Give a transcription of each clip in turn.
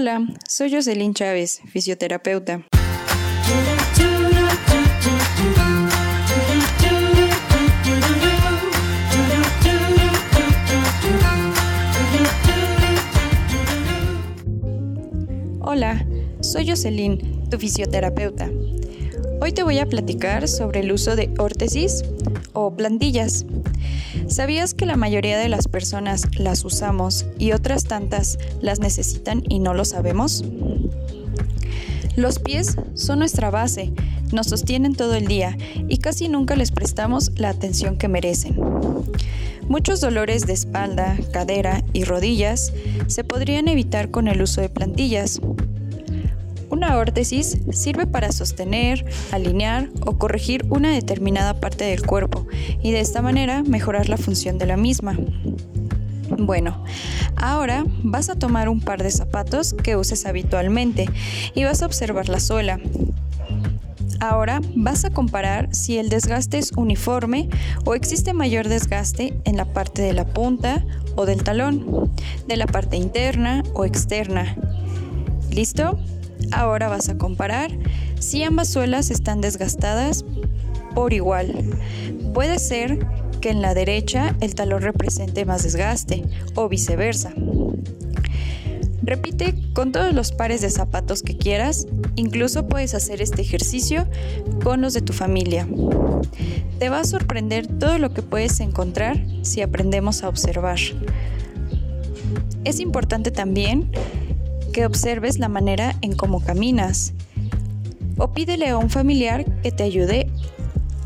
Hola, soy Jocelyn Chávez, fisioterapeuta. Hola, soy Jocelyn, tu fisioterapeuta. Hoy te voy a platicar sobre el uso de órtesis o plantillas. ¿Sabías que la mayoría de las personas las usamos y otras tantas las necesitan y no lo sabemos? Los pies son nuestra base, nos sostienen todo el día y casi nunca les prestamos la atención que merecen. Muchos dolores de espalda, cadera y rodillas se podrían evitar con el uso de plantillas, una órtesis sirve para sostener, alinear o corregir una determinada parte del cuerpo y de esta manera mejorar la función de la misma. Bueno, ahora vas a tomar un par de zapatos que uses habitualmente y vas a observar la suela. Ahora vas a comparar si el desgaste es uniforme o existe mayor desgaste en la parte de la punta o del talón, de la parte interna o externa. ¿Listo? Ahora vas a comparar si ambas suelas están desgastadas por igual. Puede ser que en la derecha el talón represente más desgaste o viceversa. Repite con todos los pares de zapatos que quieras, incluso puedes hacer este ejercicio con los de tu familia. Te va a sorprender todo lo que puedes encontrar si aprendemos a observar. Es importante también que observes la manera en cómo caminas. O pídele a un familiar que te ayude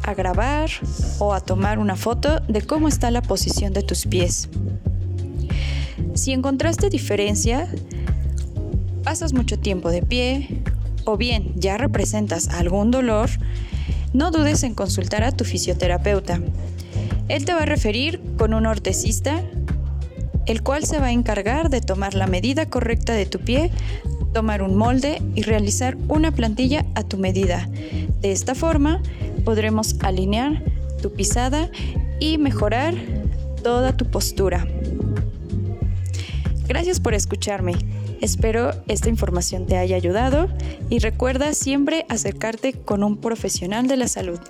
a grabar o a tomar una foto de cómo está la posición de tus pies. Si encontraste diferencia, pasas mucho tiempo de pie o bien ya representas algún dolor, no dudes en consultar a tu fisioterapeuta. Él te va a referir con un ortesista el cual se va a encargar de tomar la medida correcta de tu pie, tomar un molde y realizar una plantilla a tu medida. De esta forma podremos alinear tu pisada y mejorar toda tu postura. Gracias por escucharme. Espero esta información te haya ayudado y recuerda siempre acercarte con un profesional de la salud.